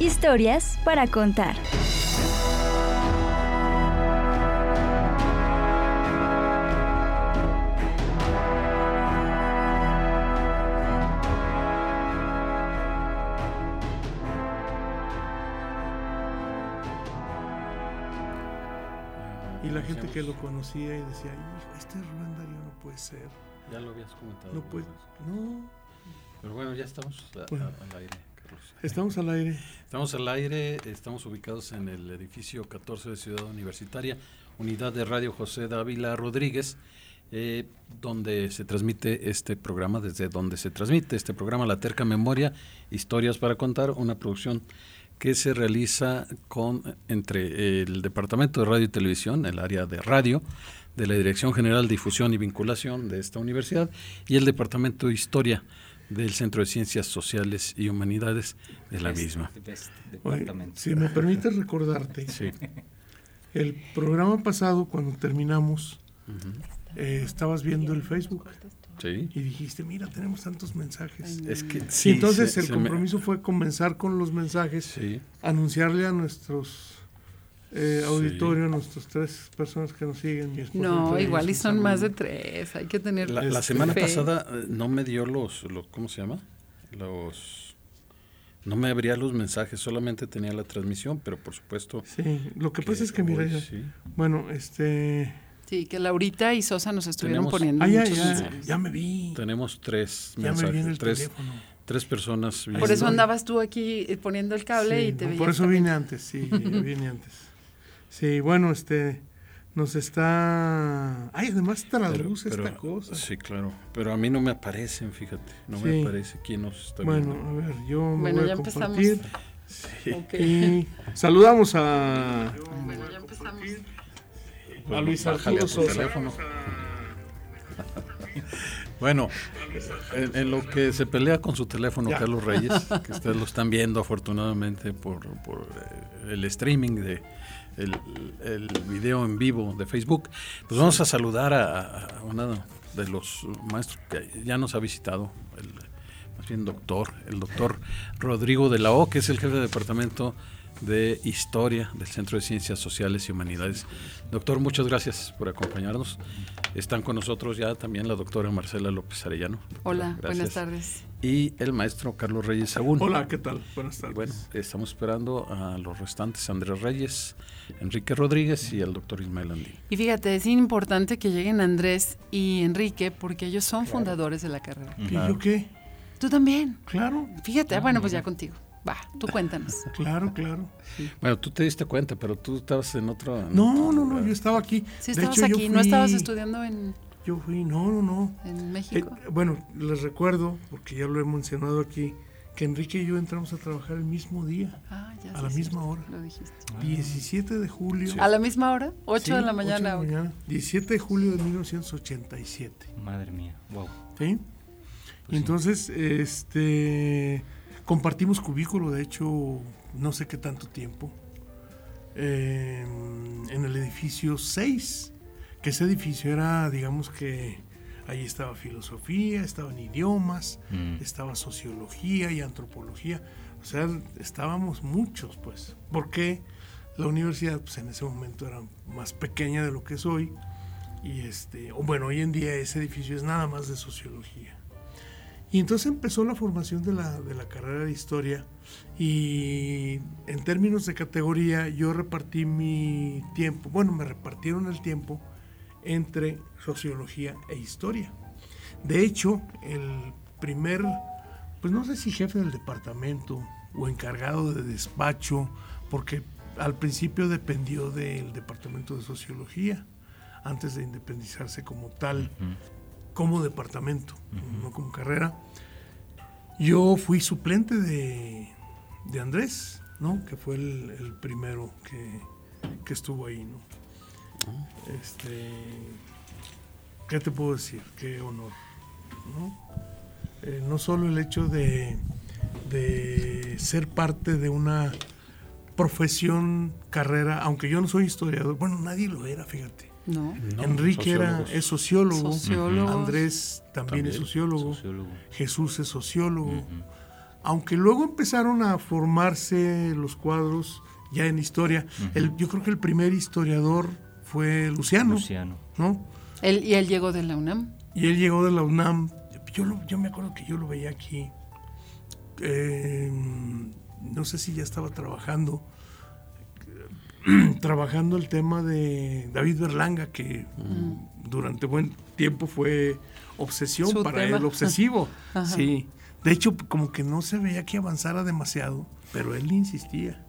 Historias para contar. Y la gente que lo conocía y decía, hijo, este Rubén Darío no puede ser. Ya lo habías comentado. No puede, no. Pero bueno, ya estamos a- Bueno. a- al aire, Estamos al aire. Estamos al aire, estamos ubicados en el edificio 14 de Ciudad Universitaria, unidad de Radio José Dávila Rodríguez, eh, donde se transmite este programa, desde donde se transmite este programa, La Terca Memoria, Historias para Contar, una producción que se realiza con entre el Departamento de Radio y Televisión, el área de radio, de la Dirección General de Difusión y Vinculación de esta universidad, y el Departamento de Historia del Centro de Ciencias Sociales y Humanidades de la misma. Oye, si me permites recordarte, Sí. el programa pasado, cuando terminamos, eh, estabas viendo el Facebook Sí. y dijiste, mira, tenemos tantos mensajes. Es que Y sí, entonces se- el se me- compromiso fue comenzar con los mensajes, sí, anunciarle a nuestros eh, Sí. auditorio, a nuestras tres personas que nos siguen. mi No, igual y son más de tres. Hay que tener La, la Este, semana fe. pasada eh, no me dio los, los, ¿cómo se llama? Los, no me abría los mensajes, solamente tenía la transmisión, pero por supuesto. Sí, lo que pasa es que, mira, hoy ya- sí. bueno, este... Sí, que Laurita y Sosa nos estuvieron Tenemos- poniendo Ah, ya, muchos ya, mensajes. ya me vi. Tenemos tres Ya me vi en mensajes, el tres, teléfono. tres personas. Por viendo. eso andabas tú aquí eh, poniendo el cable Sí, y te no, veías Por eso también. vine antes, sí, vine antes. Sí, bueno, este, nos está... Ay, además Pero- traduce pero- esta cosa. Sí, claro. Pero a mí no me aparecen, fíjate. No me Sí. aparece quién nos está Bueno, viendo. a ver, yo me Bueno, voy ya a empezamos. compartir. Sí. Ok. Y saludamos a, Bueno, ya empezamos. a Luis Arturo Sosa. Bueno, en, en lo que se pelea con su teléfono Ya. Carlos Reyes, que ustedes lo están viendo afortunadamente por, por, eh, el streaming de el, el video en vivo de Facebook, pues vamos a saludar a, a uno de los maestros que ya nos ha visitado, el, más bien doctor, el doctor Rodrigo de la O, que es el jefe de departamento de Historia del Centro de Ciencias Sociales y Humanidades. Doctor, muchas gracias por acompañarnos. Están con nosotros ya también la doctora Marcela López Arellano. Hola, gracias. buenas tardes. Y el maestro Carlos Reyes Sagún. Hola, ¿qué tal? Buenas Y tardes. bueno, estamos esperando a los restantes, Andrés Reyes, Enrique Rodríguez y el doctor Ismael Andí. Y fíjate, es importante que lleguen Andrés y Enrique porque ellos son fundadores de la carrera. ¿Y yo qué? Tú también. Claro, Fíjate, ah, bueno, pues ya contigo. Va, tú cuéntanos. claro, claro. sí. Bueno, tú te diste cuenta, pero tú estabas en otro... No, no, no, yo estaba aquí. Si De estabas hecho, yo aquí, no estabas estudiando en, Yo fui, no, no, no. en Eh, México. bueno, les recuerdo, porque ya lo he mencionado aquí, que Enrique y yo entramos a trabajar el mismo día, ah, ya a la sí, misma cierto, hora. Lo dijiste. 17 de julio. ¿A la misma hora? 8 Sí, de la mañana. ok. 17 de julio de 1987. Madre mía, wow. ¿sí? Y entonces, este, compartimos cubículo, de hecho, no sé qué tanto tiempo, eh, en el edificio 6, que ese edificio era, digamos que, ahí estaba filosofía, estaban idiomas, Mm. estaba sociología y antropología, o sea, estábamos muchos, pues, porque la universidad, pues en ese momento era más pequeña de lo que es hoy, y este, bueno, hoy en día ese edificio es nada más de sociología. Y entonces empezó la formación de la, de la carrera de historia. Y en términos de categoría yo repartí mi tiempo, bueno, me repartieron el tiempo entre sociología e historia. De hecho, el primer, pues no sé si jefe del departamento o encargado de despacho, porque al principio dependió del departamento de sociología, antes de independizarse como tal, como departamento, no como carrera. Yo fui suplente de, de Andrés, ¿no? Que fue el, el primero que, que estuvo ahí, ¿no? Este, ¿Qué te puedo decir? Qué honor, ¿no? Eh, no solo el hecho de, de ser parte de una profesión, carrera, aunque yo no soy historiador, bueno, nadie lo era, fíjate. No. No, Enrique era, es sociólogo, Sociólogos. Andrés también, es sociólogo, Sociólogo. Jesús es sociólogo, aunque luego empezaron a formarse los cuadros ya en historia. El- yo creo que el primer historiador fue Luciano, Luciano. ¿no? Él, y él llegó de la UNAM. Y él llegó de la UNAM. Yo, lo- yo me acuerdo que yo lo veía aquí. Eh, no sé si ya estaba trabajando. trabajando el tema de David Berlanga, que durante buen tiempo fue obsesión Su para tema. él, obsesivo. Sí. De hecho, como que no se veía que avanzara demasiado, pero él insistía.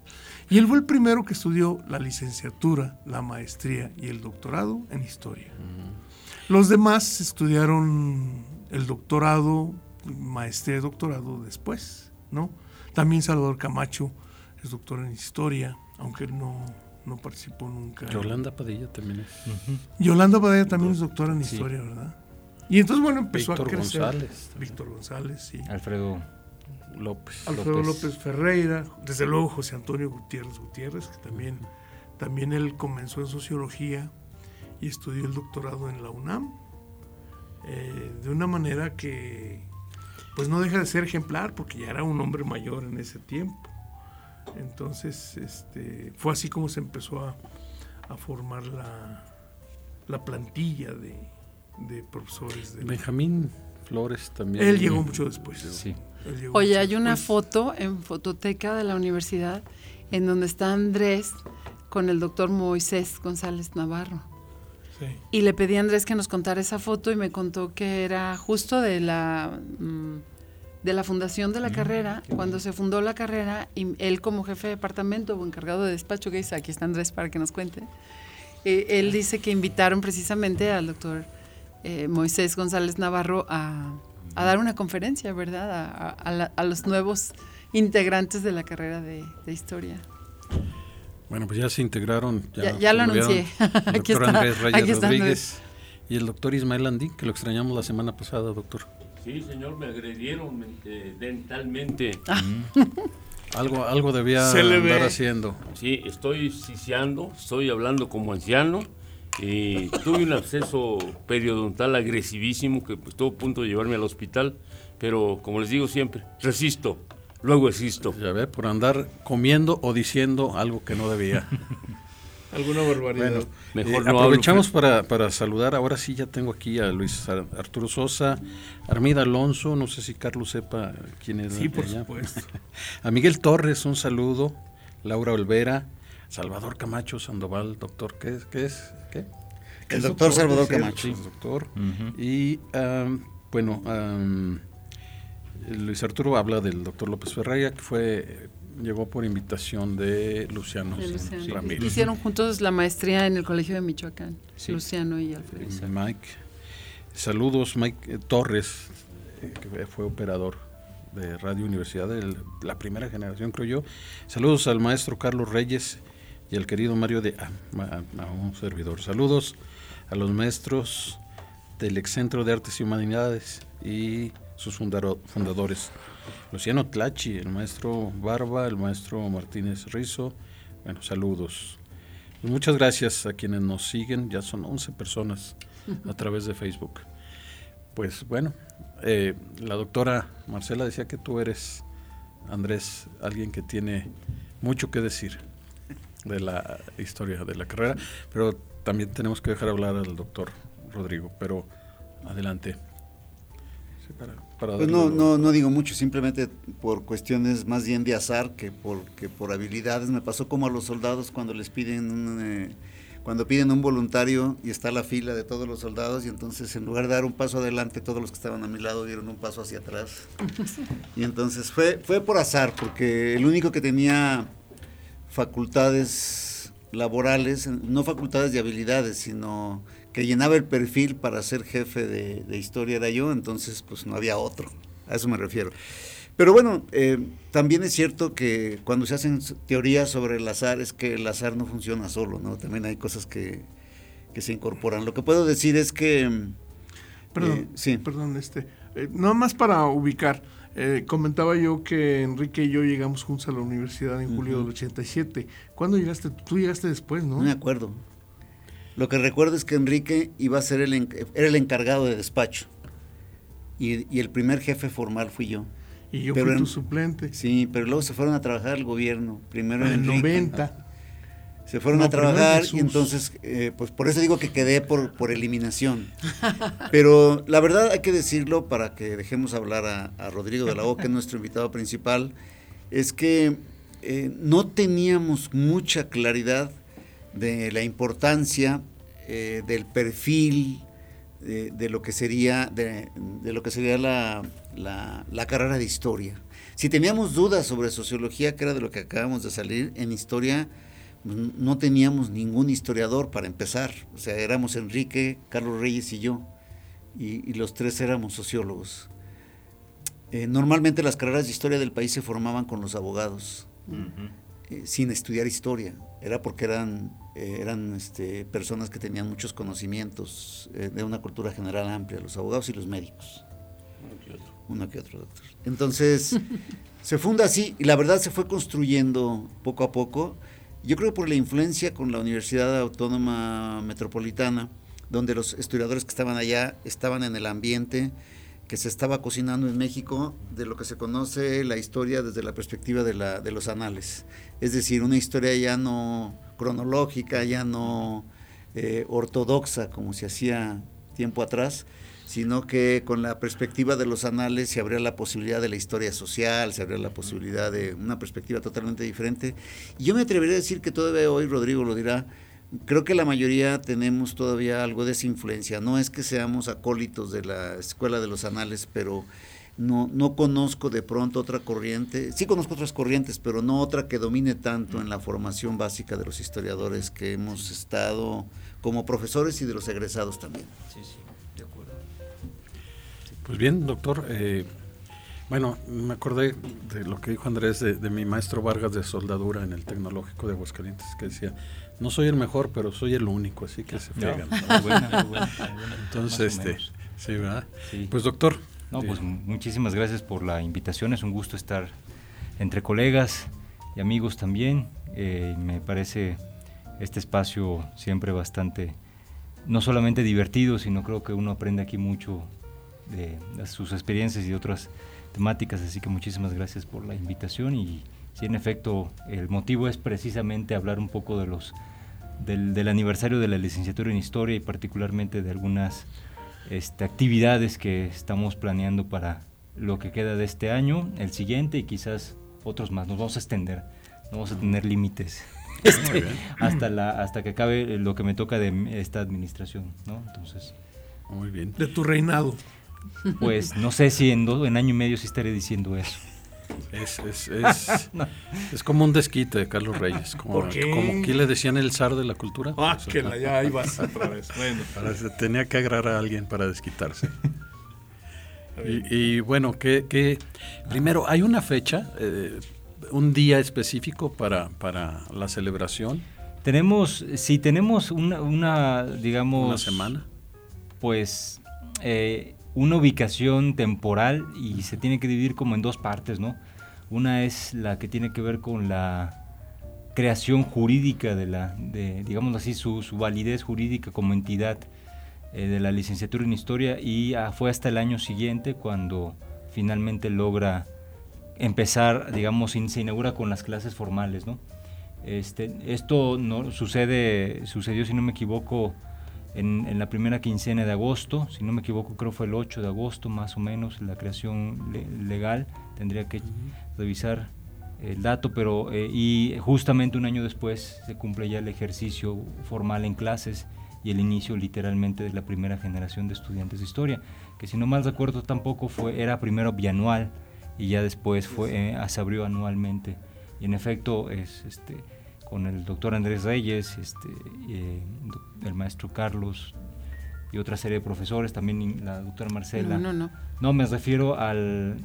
Y él fue el primero que estudió la licenciatura, la maestría y el doctorado en historia. Los demás estudiaron el doctorado, maestría y doctorado después, ¿no? También Salvador Camacho es doctor en historia, aunque él no, no participó nunca. Yolanda Padilla también es. Yolanda Badella también es doctora en Sí. historia, ¿verdad? Y entonces, bueno, empezó Víctor a crecer. González. Víctor González, sí. Alfredo López. Alfredo López. López. Ferreira, desde luego José Antonio Gutiérrez Gutiérrez, que también, también él comenzó en sociología y estudió el doctorado en la UNAM, eh, de una manera que pues no deja de ser ejemplar, porque ya era un hombre mayor en ese tiempo. Entonces, este, fue así como se empezó a, a formar la, la plantilla de, de profesores. De, Benjamín Flores también. él llegó mucho después. Sí. Oye, hay una foto en fototeca de la universidad en donde está Andrés con el doctor Moisés González Navarro. Sí. Y le pedí a Andrés que nos contara esa foto y me contó que era justo de la mm, de la fundación de la carrera, cuando se fundó la carrera, y él como jefe de departamento o encargado de despacho, que dice, aquí está Andrés para que nos cuente, eh, él dice que invitaron precisamente al doctor eh, Moisés González Navarro a, a dar una conferencia, ¿verdad? A, a- a la- a los nuevos integrantes de la carrera de, de historia. Bueno, pues ya se integraron. Ya- ya lo volvieron anuncié. El Aquí doctor está, Andrés Reyes aquí está Rodríguez y el doctor Ismael Andín, que lo extrañamos la semana pasada, doctor. Sí, señor, me agredieron eh, dentalmente. Algo, algo debía Se le andar ve. haciendo. Sí, estoy ciciando, estoy hablando como anciano. Y tuve un absceso periodontal agresivísimo que pues, estuvo a punto de llevarme al hospital. Pero como les digo siempre, resisto, luego existo. Ya ve, por andar comiendo o diciendo algo que no debía. Alguna barbaridad. Bueno, Mejor eh, no hablo, aprovechamos para, para saludar. Ahora sí ya tengo aquí a Luis Ar- Arturo Sosa, Armida Alonso, no sé si Carlos sepa quién es. sí, por supuesto. A Miguel Torres, un saludo. Laura Olvera, Salvador Camacho Sandoval, doctor, ¿qué es? ¿Qué es? ¿Qué? El doctor Salvador. Camacho. Sí, doctor. Y bueno, Luis Arturo habla del doctor López Ferreira, que fue llegó por invitación de Luciano, De Luciano. Ramírez. Hicieron juntos la maestría en el Colegio de Michoacán, Sí. Luciano y Alfredo. Mike. Saludos, Mike eh, Torres, eh, que fue operador de Radio Universidad de la primera generación, creo yo. Saludos al maestro Carlos Reyes y al querido Mario de... ah, ma- a un servidor. Saludos a los maestros del Ex Centro de Artes y Humanidades y sus fundadores. Luciano Tlachi, el maestro Barba, el maestro Martínez Rizo. Bueno, saludos. Pues muchas gracias a quienes nos siguen, ya son 11 personas a través de Facebook. Pues bueno, eh, la doctora Marcela decía que tú eres, Andrés, alguien que tiene mucho que decir de la historia de la carrera, pero también tenemos que dejar hablar al doctor Rodrigo, pero adelante. Sí, para- para Pues no, no, no digo mucho, simplemente por cuestiones más bien de azar que por, que por habilidades. Me pasó como a los soldados cuando les piden un, eh, cuando piden un voluntario y está la fila de todos los soldados y entonces en lugar de dar un paso adelante, todos los que estaban a mi lado dieron un paso hacia atrás. Y entonces fue, fue por azar, porque el único que tenía facultades laborales, no facultades de habilidades, sino que llenaba el perfil para ser jefe de, de historia era yo, entonces pues no había otro, a eso me refiero. Pero bueno, eh, también es cierto que cuando se hacen teorías sobre el azar es que el azar no funciona solo, ¿no? También hay cosas que, que se incorporan. Lo que puedo decir es que... Perdón, eh, sí. perdón, este, eh, nada más para ubicar, eh, comentaba yo que Enrique y yo llegamos juntos a la universidad en julio del 87. ¿Cuándo llegaste? Tú llegaste después, ¿no? No me acuerdo. Lo que recuerdo es que Enrique iba a ser el, era el encargado de despacho y, el primer jefe formal fui yo. Y yo fui tu suplente. Sí, pero luego se fueron a trabajar al gobierno. Primero en el 90 se fueron a trabajar y entonces, eh, pues por eso digo que quedé por, por eliminación. Pero la verdad hay que decirlo para que dejemos hablar a, Rodrigo de la O, que es nuestro invitado principal, es que eh, no teníamos mucha claridad de la importancia eh, del perfil de, lo que sería, de, lo que sería la, la, la carrera de historia. Si teníamos dudas sobre sociología, que era de lo que acabamos de salir, en historia no teníamos ningún historiador para empezar. O sea, éramos Enrique, Carlos Reyes y yo, y, los tres éramos sociólogos. Eh, normalmente las carreras de historia del país se formaban con los abogados, eh, sin estudiar historia. Era porque eran, eh, eran este, personas que tenían muchos conocimientos de una cultura general amplia, los abogados y los médicos. Uno que otro. Uno que otro doctor. Entonces, se funda así y la verdad se fue construyendo poco a poco yo creo por la influencia con la Universidad Autónoma Metropolitana, donde los estudiadores que estaban allá estaban en el ambiente que se estaba cocinando en México de lo que se conoce la historia desde la perspectiva de, la, de los anales. Es decir, una historia ya no cronológica, ya no eh, ortodoxa como se hacía tiempo atrás, sino que con la perspectiva de los anales se abría la posibilidad de la historia social, se abría la posibilidad de una perspectiva totalmente diferente. Y yo me atrevería a decir que todavía hoy, Rodrigo lo dirá, creo que la mayoría tenemos todavía algo de esa influencia. No es que seamos acólitos de la escuela de los anales, pero no, no conozco de pronto otra corriente. Sí conozco otras corrientes, pero no otra que domine tanto en la formación básica de los historiadores que hemos estado como profesores y de los egresados también. Sí, sí. Pues bien, doctor. Eh, bueno, me acordé de lo que dijo Andrés de, mi maestro Vargas de soldadura en el Tecnológico de Aguascalientes, que decía, no soy el mejor, pero soy el único, así que se fregan. Entonces, este, sí, ¿verdad? Pues doctor. No, pues muchísimas gracias por la invitación, es un gusto estar entre colegas y amigos también. Eh, me parece este espacio siempre bastante, no solamente divertido, sino creo que uno aprende aquí mucho de, sus experiencias y de otras temáticas, así que muchísimas gracias por la invitación y si en efecto el motivo es precisamente hablar un poco de los del, aniversario de la licenciatura en historia y particularmente de algunas este, actividades que estamos planeando para lo que queda de este año, el siguiente y quizás otros más. Nos vamos a extender, no vamos a tener límites. Este, hasta la hasta que acabe lo que me toca de esta administración, ¿no? Entonces, muy bien. De tu reinado. Pues no sé si en, en año y medio sí estaré diciendo eso. Es, es, es, es, como un desquite de Carlos Reyes. Como, como aquí le decían el zar de la cultura. Ah, que la, ya ibas otra vez. Bueno. tenía que agarrar a alguien para desquitarse. y, bueno, que, primero, ¿hay una fecha, eh, un día específico para, para la celebración? Tenemos, si tenemos una, una digamos... Una semana. Pues eh, una ubicación temporal y se tiene que dividir como en dos partes, ¿no? Una es la que tiene que ver con la creación jurídica de la, digamos así, su, validez jurídica como entidad eh, de la licenciatura en historia y ah, fue hasta el año siguiente cuando finalmente logra empezar, digamos, se inaugura con las clases formales, ¿no? Este, esto no sucede, sucedió, si no me equivoco, en, la primera quincena de agosto, si no me equivoco creo fue el 8 de agosto más o menos, la creación legal, tendría que revisar el dato, pero eh, y justamente un año después se cumple ya el ejercicio formal en clases y el inicio literalmente de la primera generación de estudiantes de historia, que si no mal recuerdo tampoco fue, era primero bianual y ya después fue, eh, se abrió anualmente. Y en efecto es este, con el doctor Andrés Reyes, este, eh, el maestro Carlos y otra serie de profesores, también la doctora Marcela. No, no, no. No, me refiero al,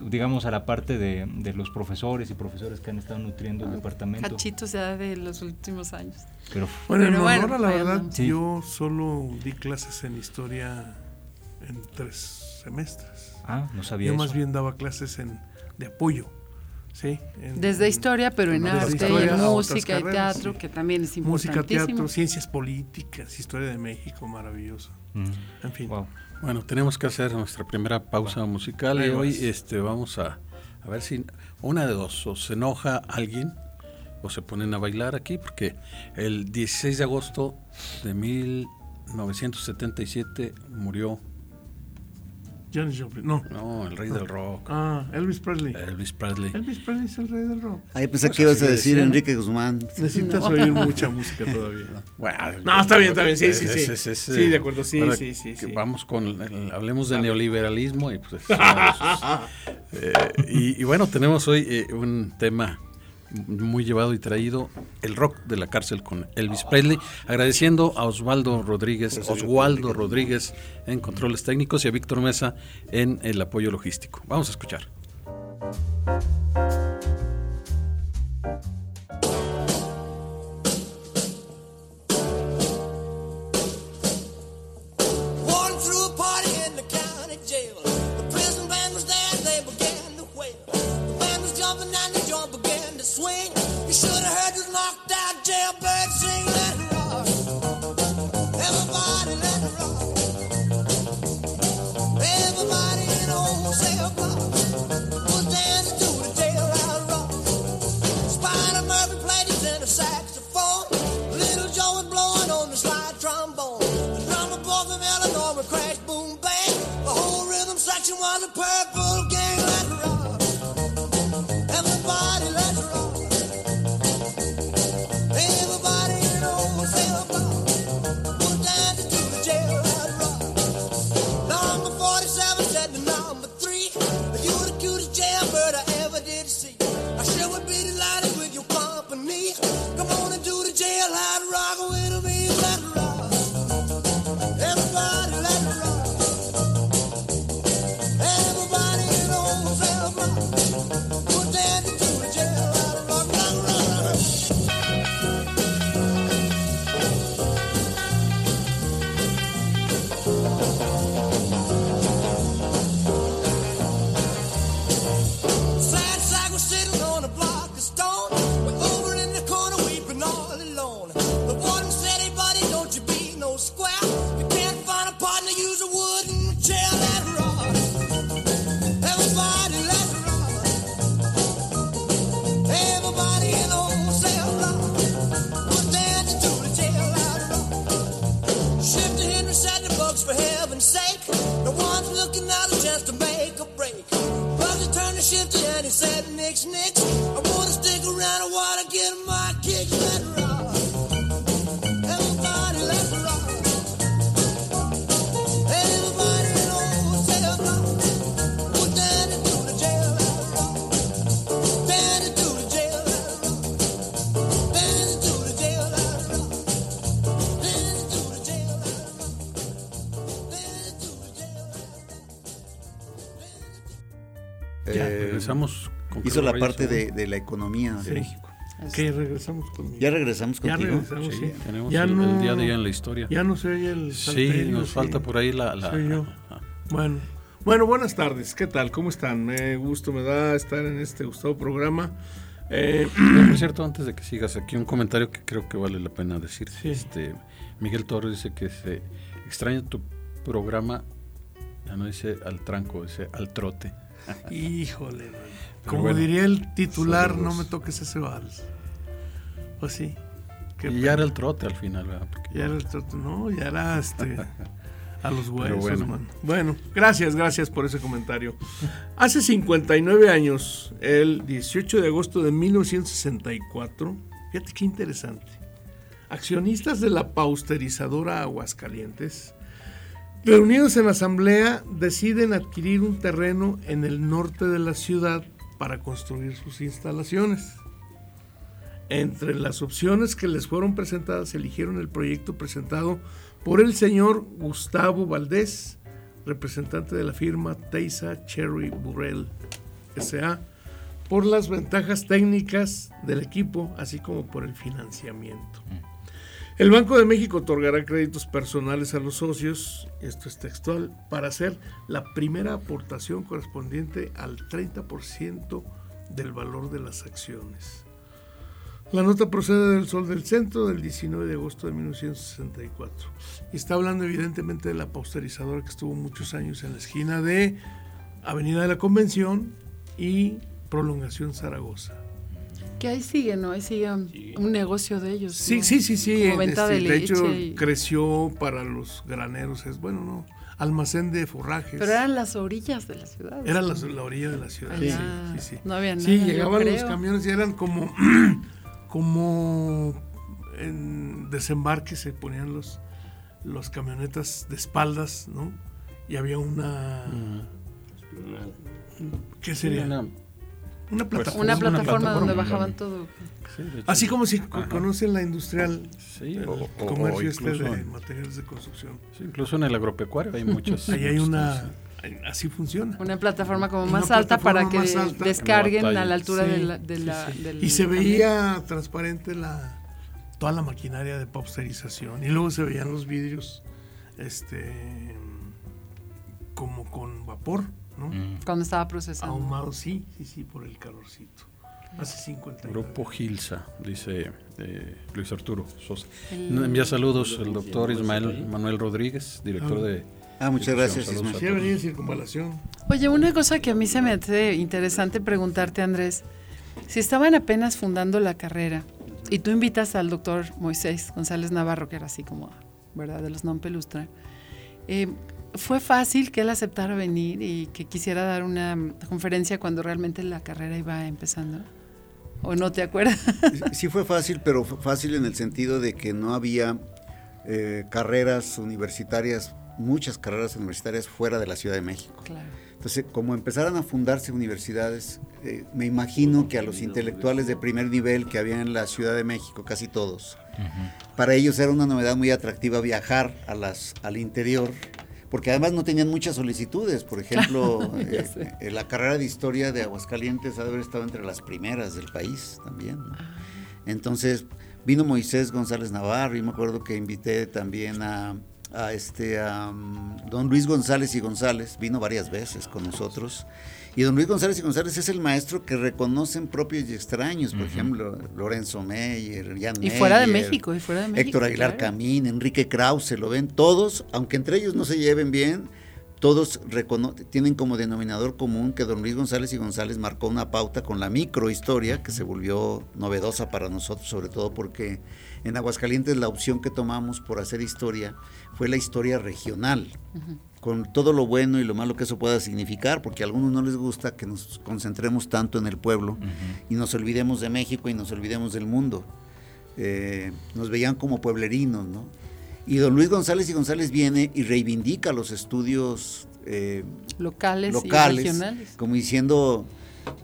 digamos, a la parte de, los profesores y profesores que han estado nutriendo el ah, departamento. Cachito se da de los últimos años. Pero, bueno, en honor la verdad, yo solo di clases en historia en tres semestres. Ah, no sabía Yo más bien daba clases en, de apoyo. Sí, Desde historia, pero en arte, y en música y teatro, que también es importantísimo. Música, teatro, ciencias políticas, historia de México, maravilloso. Mm. En fin. Bueno, tenemos que hacer nuestra primera pausa musical y hoy este, vamos a, a ver si una de dos, o se enoja alguien o se ponen a bailar aquí, porque el 16 de agosto de 1977 murió Janis Joplin, no. No, el rey del rock. Ah, Elvis Presley. Elvis Presley. Elvis Presley es el rey del rock. Ahí pensé que ibas a decir Enrique Guzmán. Necesitas oír mucha música todavía. Bueno, no, está bien, está bien, sí, sí, sí. Sí, de acuerdo, sí, sí, sí, sí. Vamos con, hablemos de neoliberalismo y pues... eh, y, y, bueno, tenemos hoy eh, un tema muy llevado y traído el rock de la cárcel con Elvis Presley, agradeciendo a Osvaldo Rodríguez, Oswaldo Rodríguez en controles técnicos y a Víctor Mesa en el apoyo logístico. Vamos a escuchar. heaven's sake. No one's looking out a chance to make a break. Buster Turner shifted and he said, Nix, Nix. Hizo la parte de, la economía de México. Que regresamos conmigo. Ya regresamos contigo. Ya regresamos, sí. Tenemos ya el, no, día de día en la historia. Ya no se oye el Sí, nos falta por ahí la... la Bueno. Bueno, buenas tardes. ¿Qué tal? ¿Cómo están? Me gusto, me da estar en este gustado programa. Eh, por cierto, antes de que sigas aquí, un comentario que creo que vale la pena decir. Este, Miguel Torres dice que se extraña tu programa, ya no dice al tranco, dice al trote. Híjole, como diría el titular, no me toques ese vals. Pues sí. Y ya era el trote al final, ¿verdad? ya era el trote, no, ya era este. a los huesos, bueno. Bueno, gracias, gracias por ese comentario. Hace 59 años, el 18 de agosto de 1964, fíjate qué interesante. Accionistas de la pausterizadora Aguascalientes reunidos en asamblea, deciden adquirir un terreno en el norte de la ciudad para construir sus instalaciones. Entre las opciones que les fueron presentadas, eligieron el proyecto presentado por el señor Gustavo Valdés, representante de la firma Teisa Cherry Burrell S.A., por las ventajas técnicas del equipo, así como por el financiamiento. El Banco de México otorgará créditos personales a los socios, esto es textual, para hacer la primera aportación correspondiente al 30% del valor de las acciones. La nota procede del Sol del Centro del 19 de agosto de 1964 y está hablando evidentemente de la posterizadora que estuvo muchos años en la esquina de Avenida de la Convención y Prolongación Zaragoza. Que ahí sigue, ¿no? Ahí sigue un negocio de ellos. Sí, ¿no? sí, sí, sí. Como venta este, de de hecho, y- creció para los graneros, es bueno, no, almacén de forrajes. Pero eran las orillas de la ciudad. Era ¿no? la, la orilla de la ciudad. Sí, sí, sí. no había Sí, nada, yo llegaban los camiones y eran como, como en desembarque se ponían los, los camionetas de espaldas, ¿no? Y había una, ¿qué sería? Una- Una plataforma. Una plataforma plataforma, donde bajaban todo. sí, Así como si Ajá. conocen la industrial, Sí, el o- comercio o este incluso de en- materiales de construcción. Sí, incluso en el agropecuario hay muchos. Ahí hay una, así funciona. Una plataforma como Una más alta para que alta. descarguen a la altura Sí, de la, de sí, la- sí. del Y se camión. veía transparente la toda la maquinaria de posterización. Y luego se veían los vidrios este como con vapor, ¿no? Mm. Cuando estaba procesando. Ahumados, sí, sí, sí, por el calorcito. Hace 50 años. Grupo Gilsa, dice eh, Luis Arturo Sosa. El- Envía saludos el doctor Ismael Manuel Rodríguez, director Ah. de... Ah, muchas gracias, Ismael. Sí, ha venido en circunvalación. Oye, una cosa que a mí se me hace interesante preguntarte, Andrés, si estaban apenas fundando la carrera y tú invitas al doctor Moisés González Navarro, que era así como, ¿verdad?, de los non pelustra, eh, ¿fue fácil que él aceptara venir y que quisiera dar una conferencia cuando realmente la carrera iba empezando? ¿O no te acuerdas? Sí fue fácil, pero fácil en el sentido de que no había eh, carreras universitarias, muchas carreras universitarias fuera de la Ciudad de México. claro. Entonces, como empezaron a fundarse universidades, eh, me imagino que a los intelectuales de primer nivel que había en la Ciudad de México, casi todos, para ellos era una novedad muy atractiva viajar a las, al interior, porque además no tenían muchas solicitudes. Por ejemplo, eh, eh, la carrera de historia de Aguascalientes ha de haber estado entre las primeras del país también. ¿no? Ah. Entonces vino Moisés González Navarro y me acuerdo que invité también a, a este a, mm, don Luis González y González, vino varias veces con nosotros. Y don Luis González y González es el maestro que reconocen propios y extraños, por ejemplo, Lorenzo Meyer, Jan Y fuera de México, y fuera de México. Héctor Aguilar claro. Camín, Enrique Krause, lo ven todos, aunque entre ellos no se lleven bien, todos tienen como denominador común que don Luis González y González marcó una pauta con la microhistoria que se volvió novedosa para nosotros, sobre todo porque en Aguascalientes la opción que tomamos por hacer historia fue la historia regional, con todo lo bueno y lo malo que eso pueda significar, porque a algunos no les gusta que nos concentremos tanto en el pueblo y nos olvidemos de México y nos olvidemos del mundo. Eh, nos veían como pueblerinos, ¿no? Y don Luis González y González viene y reivindica los estudios eh, Locales, y locales, regionales. como diciendo,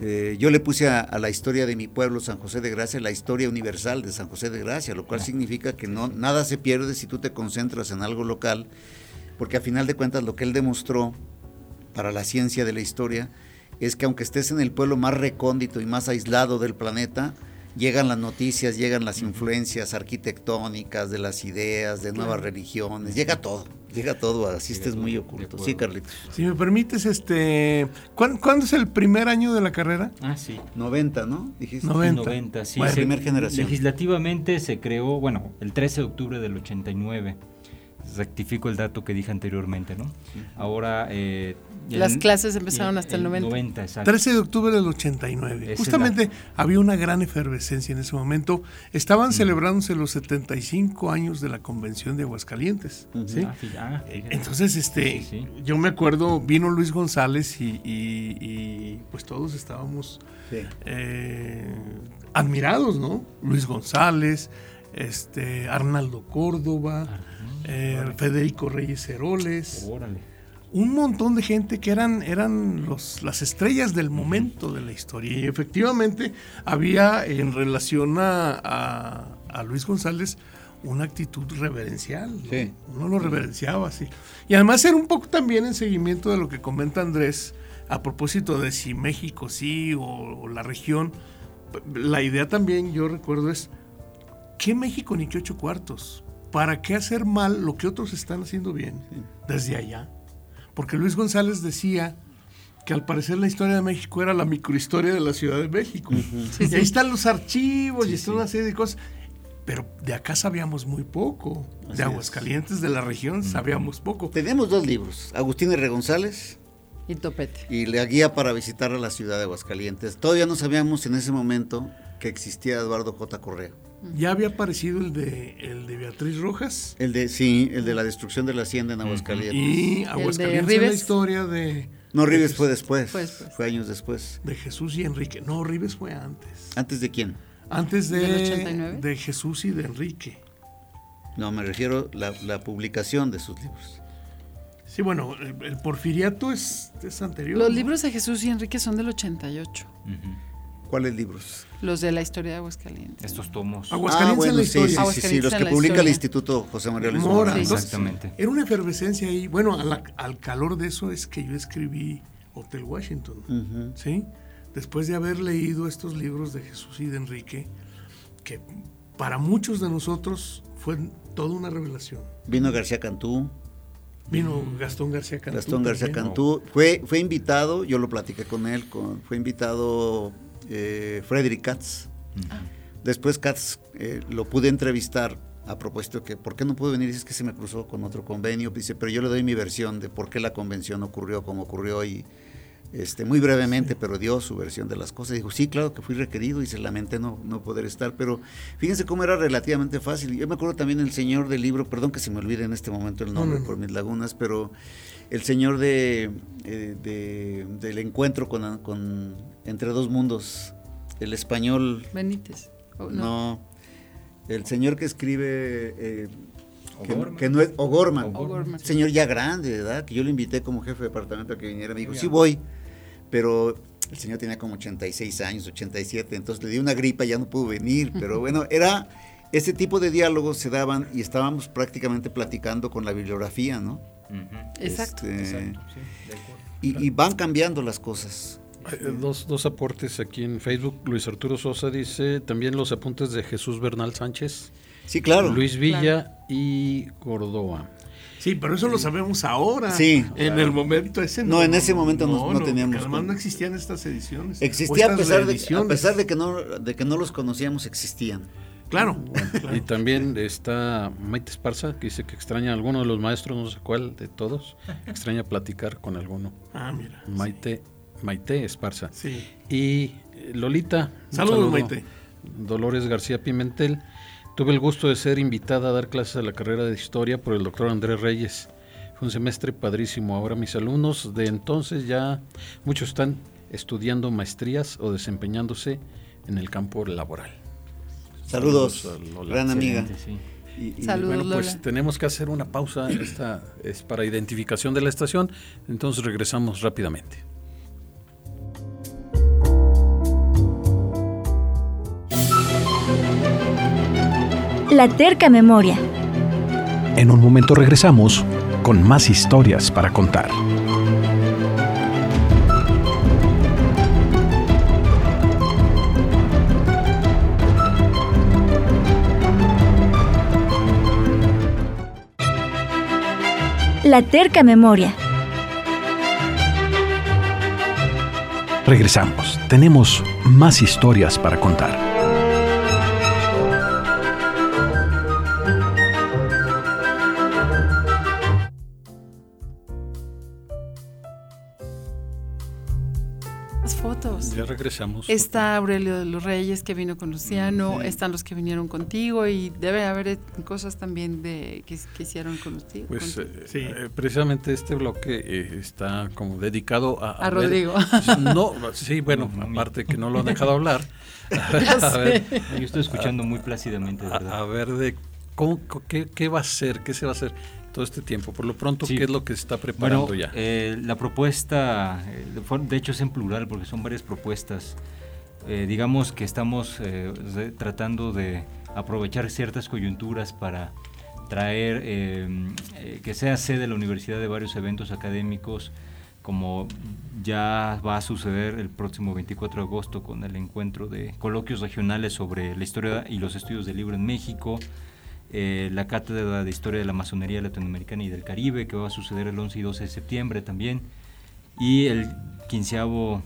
eh, yo le puse a, a la historia de mi pueblo, San José de Gracia, la historia universal de San José de Gracia, lo cual significa que no, nada se pierde si tú te concentras en algo local, porque a final de cuentas lo que él demostró para la ciencia de la historia es que aunque estés en el pueblo más recóndito y más aislado del planeta, llegan las noticias, llegan las influencias arquitectónicas de las ideas, de nuevas religiones, llega todo, llega todo, así estés muy oculto. Sí, Carlitos. Si me permites, este, ¿cuán- ¿cuándo, es el primer año de la carrera? Ah, sí. 90, ¿no? Dijiste. 90. 90, sí. Bueno, se- primer generación. Legislativamente se creó, bueno, el 13 de octubre del 89. Rectifico el dato que dije anteriormente, ¿no? Ahora... eh, Las en- clases empezaron hasta el 90. 90, exacto. 13 de octubre del 89. Esa es Justamente había una gran efervescencia en ese momento. Estaban celebrándose los 75 años de la Convención de Aguascalientes. ¿sí? Ah, ah, fíjate. Entonces, este, Sí, sí. yo me acuerdo, vino Luis González y, y- y, pues todos estábamos Sí. eh, admirados, ¿no? Luis González, este, Arnaldo Córdoba, eh, Federico Reyes Heroles, Órale. un montón de gente que eran, eran los, las estrellas del momento de la historia. Y efectivamente había en relación a, a- a Luis González una actitud reverencial. ¿no? Sí. Uno lo reverenciaba así. Y además era un poco también en seguimiento de lo que comenta Andrés a propósito de si México sí o, o la región. La idea también, yo recuerdo, es ¿qué México ni qué ocho cuartos? ¿Para qué hacer mal lo que otros están haciendo bien desde allá? Porque Luis González decía que al parecer la historia de México era la microhistoria de la Ciudad de México. y ahí están los archivos y está una serie de cosas. Pero de acá sabíamos muy poco. Así de es. Aguascalientes, de la región, sabíamos poco. Tenemos dos libros, Agustín R. González Y topete. y la guía para visitar a la ciudad de Aguascalientes. Todavía no sabíamos en ese momento que existía Eduardo J. Correa. Ya había aparecido el de, el de Beatriz Rojas El de, sí, el de la destrucción de la hacienda en Aguascalientes. y Aguascalientes es la historia de, No, Rives fue después, Fue años después. de Jesús y Enrique. No, Ribes fue antes. ¿Antes de quién? Antes de, ¿Del 89? de Jesús y de Enrique. No, me refiero a la, la publicación de sus libros. Sí, bueno, el, el porfiriato es, es anterior. Los ¿no? libros de Jesús y Enrique son del 88. ¿Cuáles libros? Los de la historia de Aguascalientes. Estos tomos. Aguascalientes ah, bueno, en la sí, sí, sí, sí, los que publica el. Instituto José María Luis Mora, Mora. entonces, Exactamente. Era una efervescencia ahí. Bueno, al calor de eso es que yo escribí Hotel Washington. ¿Sí? Después de haber leído estos libros de Jesús y de Enrique, que para muchos de nosotros fue toda una revelación. Vino García Cantú, Vino Gastón García Cantú. Gastón García también. Cantú. Fue, fue invitado, yo lo platiqué con él, con, fue invitado eh, Frederick Katz. Después Katz eh, lo pude entrevistar a propósito que, ¿por qué no pudo venir? Dice "Es que se me cruzó con otro convenio. Dice, pero yo le doy mi versión de por qué la convención ocurrió como ocurrió y este, muy brevemente, pero dio su versión de las cosas. Dijo, sí, claro que fui requerido y se lamenté no, no poder estar, pero fíjense cómo era relativamente fácil. Yo me acuerdo también el señor del libro, perdón que se me olvide en este momento el No, nombre no, no. por mis lagunas, pero el señor de, eh, de- del encuentro con, con entre dos mundos, el español, Benítez. Oh, no. no, el señor que escribe... eh, que no es O'Gorman, O'Gorman. señor ya grande, ¿verdad? Que yo lo invité como jefe de departamento a que viniera, me dijo, sí voy, pero el señor tenía como 86 años, 87, entonces le dio una gripa, ya no pudo venir, pero bueno, era ese tipo de diálogos se daban y estábamos prácticamente platicando con la bibliografía, ¿no? Exacto. Este, y, y van cambiando las cosas. Eh, Dos, dos aportes aquí en Facebook. Luis Arturo Sosa dice también los apuntes de Jesús Bernal Sánchez, Sí, claro. Luis Villa y Córdoba. Sí, pero eso lo sabemos ahora. Sí. En el momento ese No, en ese momento no- no teníamos porque Además con- no existían estas ediciones. Existía a pesar, de, a pesar de que no de que no los conocíamos, existían. Claro. claro. Y también está Maite Esparza, que dice que extraña a alguno de los maestros, no sé cuál de todos, extraña platicar con alguno. Ah, mira. Maite, Maite Esparza. Sí. Y eh, Lolita. Saludos, saludo. Maite. Dolores García Pimentel. Tuve el gusto de ser invitada a dar clases de la carrera de historia por el doctor Andrés Reyes. Fue un semestre padrísimo. Ahora mis alumnos de entonces ya muchos están estudiando maestrías o desempeñándose en el campo laboral. Saludos, gran amiga. Excelente, sí. Y- y- Saludos, Bueno, pues Lola. tenemos que hacer una pausa. Esta es para identificación de la estación. Entonces regresamos rápidamente. La terca memoria. En un momento regresamos con más historias para contar. La terca memoria. Regresamos. Tenemos más historias para contar. Regresamos. Está Aurelio de los Reyes que vino con Luciano, están los que vinieron contigo y debe haber eh, cosas también de que, que hicieron contigo. Pues contigo. eh, Sí. eh, precisamente este bloque eh, está como dedicado a... A Rodrigo. No, sí, bueno, aparte que no lo han dejado hablar. a, ver, Yo estoy escuchando muy plácidamente, de verdad. a ver de cómo, qué, qué va a ser, qué se va a hacer todo este tiempo. Por lo pronto, Sí. ¿qué es lo que se está preparando Bueno, ya? eh, la propuesta, eh, de hecho es en plural porque son varias propuestas. Eh, digamos que estamos eh, tratando de aprovechar ciertas coyunturas para traer eh, que sea sede de la universidad de varios eventos académicos como ya va a suceder el próximo 24 de agosto con el encuentro de coloquios regionales sobre la historia y los estudios del libro en México, eh, la cátedra de historia de la masonería latinoamericana y del Caribe, que va a suceder el 11 y 12 de septiembre también, y el quinceavo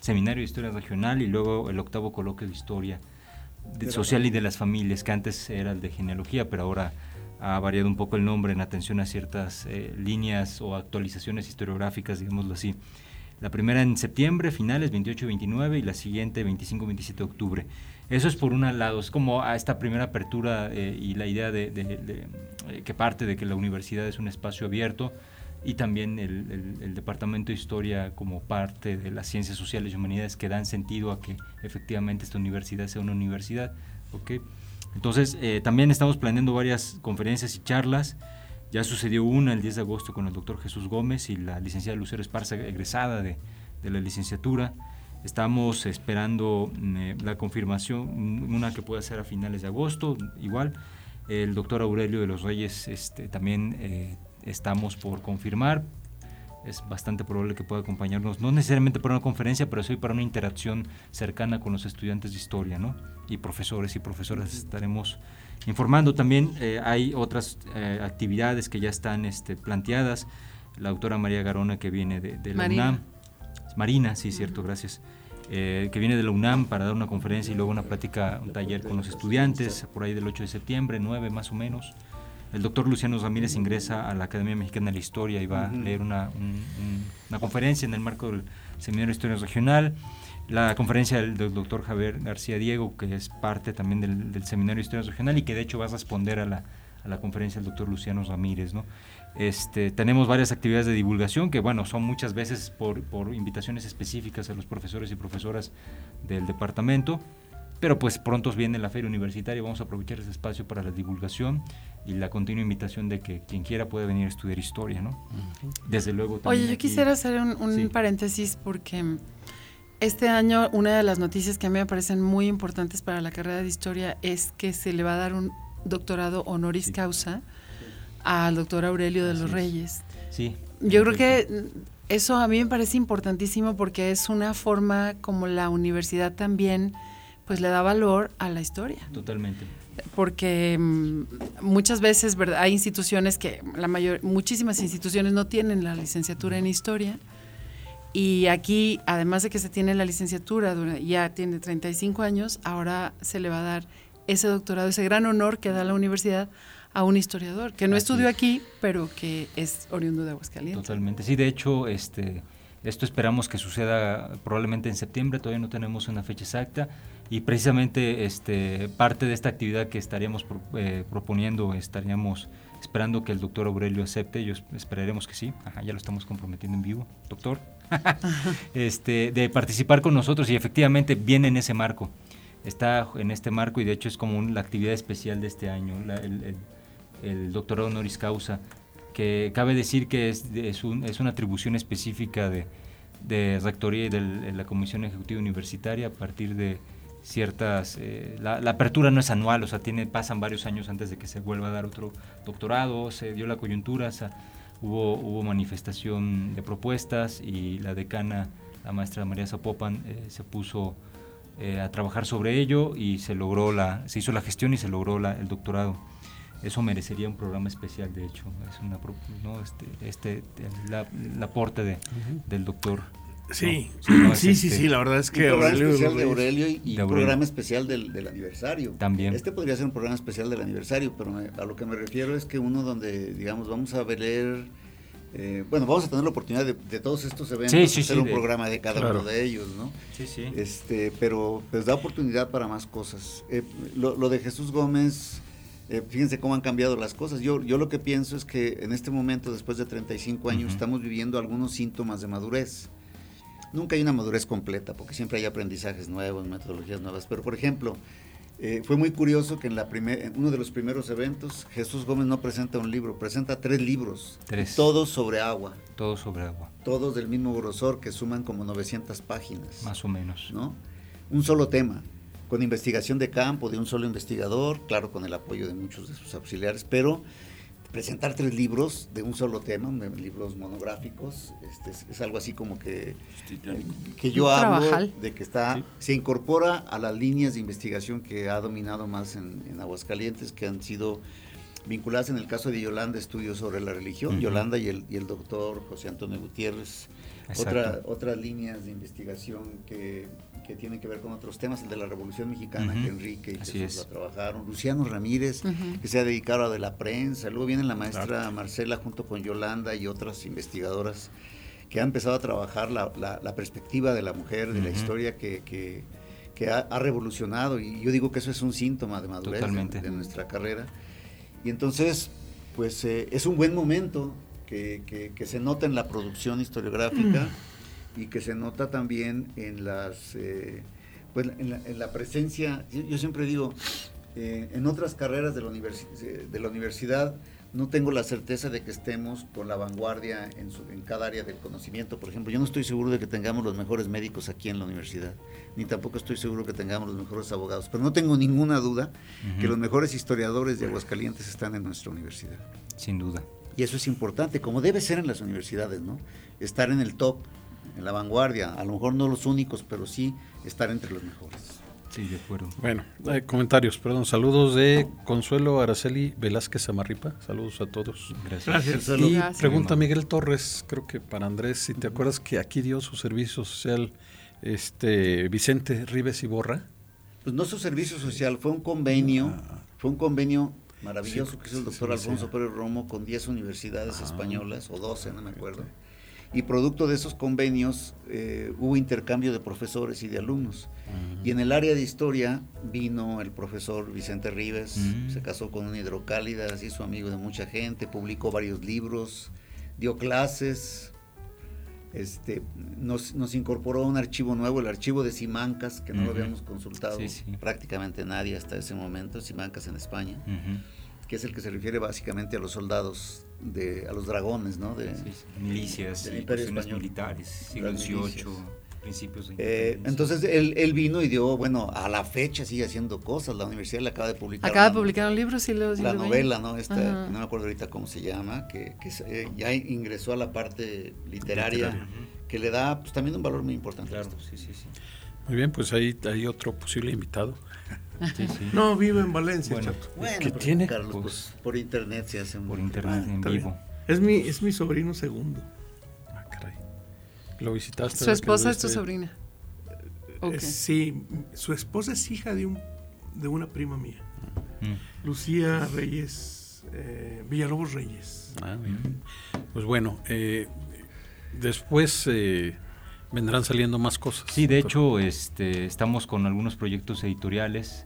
seminario de historia regional y luego el octavo coloquio de historia social y de las familias, que antes era el de genealogía, pero ahora ha variado un poco el nombre en atención a ciertas eh, líneas o actualizaciones historiográficas, digámoslo así. La primera en septiembre, finales 28 y 29, y la siguiente 25 y 27 de octubre. Eso es por un lado, es como a esta primera apertura eh, y la idea de, eh, que parte de que la universidad es un espacio abierto y también el, Departamento de Historia como parte de las ciencias sociales y humanidades que dan sentido a que efectivamente esta universidad sea una universidad. ¿okay? Entonces, eh, también estamos planeando varias conferencias y charlas. Ya sucedió una el 10 de agosto con el doctor Jesús Gómez y la licenciada Lucero Esparza, egresada de, la licenciatura. Estamos esperando mm, eh, la confirmación, una que pueda ser a finales de agosto, igual. El doctor Aurelio de los Reyes este, también eh, estamos por confirmar es bastante probable que pueda acompañarnos, no necesariamente para una conferencia, pero sí para una interacción cercana con los estudiantes de historia, ¿no? Y profesores y profesoras estaremos informando. También eh, hay otras actividades que ya están este, planteadas. La autora María Garona, que viene de, la UNAM. Marina, sí, cierto, gracias. Eh, que viene de la UNAM para dar una conferencia y luego una plática, un taller con los estudiantes, por ahí del 8 de septiembre, 9 más o menos. El doctor Luciano Ramírez ingresa a la Academia Mexicana de la Historia y va a leer una, una, conferencia en el marco del Seminario de Historia Regional. La conferencia del, doctor Javier García Diego, que es parte también del, Seminario de Historia Regional y que de hecho va a responder a la, a la conferencia del doctor Luciano Ramírez. ¿no? Este, tenemos varias actividades de divulgación que, bueno, son muchas veces por, por invitaciones específicas a los profesores y profesoras del departamento pero pues pronto viene la feria universitaria, vamos a aprovechar ese espacio para la divulgación y la continua invitación de que quien quiera puede venir a estudiar historia, ¿no? Desde luego también. Oye, yo quisiera hacer un, paréntesis porque este año una de las noticias que a mí me parecen muy importantes para la carrera de historia es que se le va a dar un doctorado honoris causa al doctor Aurelio de los Reyes. Sí. Yo creo que eso a mí me parece importantísimo porque es una forma como la universidad también pues le da valor a la historia. Totalmente. Porque mm, muchas veces ¿verdad? hay instituciones que, la mayor, muchísimas instituciones no tienen la licenciatura en historia. Y aquí, además de que se tiene la licenciatura, ya tiene 35 años, ahora se le va a dar ese doctorado, ese gran honor que da la universidad a un historiador, que no estudió aquí, pero que es oriundo de Aguascalientes. Totalmente. Sí, de hecho, este, esto esperamos que suceda probablemente en septiembre, todavía no tenemos una fecha exacta y precisamente este, parte de esta actividad que estaríamos eh, proponiendo, estaríamos esperando que el doctor Aurelio acepte, yo esperaremos que sí, ya lo estamos comprometiendo en vivo, doctor, este, de participar con nosotros y efectivamente viene en ese marco, está en este marco y de hecho es como la actividad especial de este año, el, doctorado honoris causa, que cabe decir que es, es, es una atribución específica de, de rectoría y de la Comisión Ejecutiva Universitaria a partir de ciertas... Eh, la, apertura no es anual, o sea, tiene, pasan varios años antes de que se vuelva a dar otro doctorado, se dio la coyuntura, hubo, hubo manifestación de propuestas y la decana, la maestra María Zapopan, eh, se puso eh, a trabajar sobre ello y se logró la, se hizo la gestión y se logró la, el doctorado. Eso merecería un programa especial, de hecho, es una, ¿no? este, este, el, aporte de, del doctor Sí, sí, sí, sí, la verdad es que un programa especial de Aurelio y, un programa especial del, aniversario. También. Este podría ser un programa especial del aniversario, pero a lo que me refiero es que uno donde, digamos, vamos a ver, eh, bueno, vamos a tener la oportunidad de, todos estos eventos hacer un programa de cada uno de ellos, ¿no? Sí, sí. Este, pero pues da oportunidad para más cosas. Eh, lo, de Jesús Gómez, eh, fíjense cómo han cambiado las cosas. Yo, yo lo que pienso es que en este momento, después de 35 años, estamos viviendo algunos síntomas de madurez nunca hay una madurez completa, porque siempre hay aprendizajes nuevos, metodologías nuevas. Pero, por ejemplo, eh, fue muy curioso que en, la primer, uno de los primeros eventos, Jesús Gómez no presenta un libro, presenta tres libros. Todos sobre agua. Todos sobre agua. Todos del mismo grosor, que suman como 900 páginas. Más o menos. ¿No? Un solo tema. Con investigación de campo de un solo investigador, claro, con el apoyo de muchos de sus auxiliares, pero presentar tres libros de un solo tema, libros monográficos, este, es, algo así como que, que yo hablo de que está, se incorpora a las líneas de investigación que ha dominado más en, Aguascalientes, que han sido vinculadas en el caso de Yolanda, estudios sobre la religión, Yolanda y el, y el doctor José Antonio Gutiérrez, otra, otras líneas de investigación que, que, tienen que ver con otros temas, el de la Revolución Mexicana, que Enrique y Jesús la trabajaron, Luciano Ramírez, que se ha dedicado a de la prensa, luego viene la maestra Marcela junto con Yolanda y otras investigadoras que han empezado a trabajar la, la, perspectiva de la mujer, de la historia que, que, que ha, revolucionado, y yo digo que eso es un síntoma de madurez de, nuestra carrera. Y entonces, pues eh, es un buen momento que, se nota en la producción historiográfica y que se nota también en las eh, pues en la, presencia, yo, siempre digo, eh, en otras carreras de la, de la universidad no tengo la certeza de que estemos con la vanguardia en, en, cada área del conocimiento. Por ejemplo, yo no estoy seguro de que tengamos los mejores médicos aquí en la universidad, ni tampoco estoy seguro que tengamos los mejores abogados, pero no tengo ninguna duda que los mejores historiadores de Aguascalientes están en nuestra universidad. Sin duda. Y eso es importante, como debe ser en las universidades, ¿no? Estar en el top, en la vanguardia, a lo mejor no los únicos, pero sí estar entre los mejores. Sí, de acuerdo. Bueno, eh, comentarios, perdón, saludos de Consuelo Araceli Velázquez Amarripa, saludos a todos. Gracias. Y pregunta Miguel Torres, creo que para Andrés, si te acuerdas que aquí dio su servicio social este Vicente Rives Borra. Pues no su servicio social, fue un convenio, ah. fue un convenio maravilloso que hizo el doctor Alfonso Pérez Romo con 10 universidades ah. españolas, o 12, no me acuerdo. Y producto de esos convenios eh, hubo intercambio de profesores y de alumnos. Y en el área de historia vino el profesor Vicente Rives, mm. se casó con una hidrocálida, así hizo amigo de mucha gente, publicó varios libros, dio clases, este, nos, nos, incorporó un archivo nuevo, el archivo de Simancas, que no lo habíamos consultado prácticamente nadie hasta ese momento, Simancas en España, que es el que se refiere básicamente a los soldados, de, a los dragones, ¿no? De, milicias, militares, siglo XVIII. Principios eh, entonces él, él, vino y dio, bueno, a la fecha sigue haciendo cosas. La universidad le acaba de publicar. Acaba de publicar un libro, sí lo La novela, ¿no? Esta, no me acuerdo ahorita cómo se llama, que, que eh, ya ingresó a la parte literaria, que le da pues, también un valor muy importante. Claro, sí, sí, sí. Muy bien, pues ahí hay otro posible invitado. No, vive en Valencia, bueno, ¿Qué tiene? Carlos, pues, pues, por internet se hace Por internet en vivo. Es mi, es mi sobrino segundo. ¿Lo visitaste? ¿Su esposa es tu sobrina? Eh, sí, su esposa es hija de, un, de una prima mía. Mm. Lucía Reyes, eh, Villalobos Reyes. Ah, pues bueno, eh, después vendrán saliendo más cosas. Sí, de hecho, este, estamos con algunos proyectos editoriales.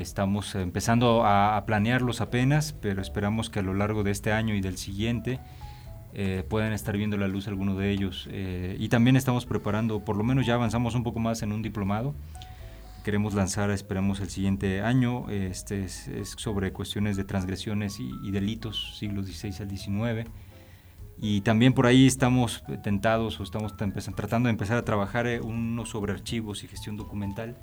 Estamos empezando a, a planearlos apenas, pero esperamos que a lo largo de este año y del siguiente eh, pueden estar viendo la luz alguno de ellos. Eh, y también estamos preparando, por lo menos ya avanzamos un poco más en un diplomado. Queremos lanzar, esperamos, el siguiente año. Este es, sobre cuestiones de transgresiones y, delitos, siglos XVI al XIX. Y también por ahí estamos tentados o estamos tratando de empezar a trabajar eh, uno sobre archivos y gestión documental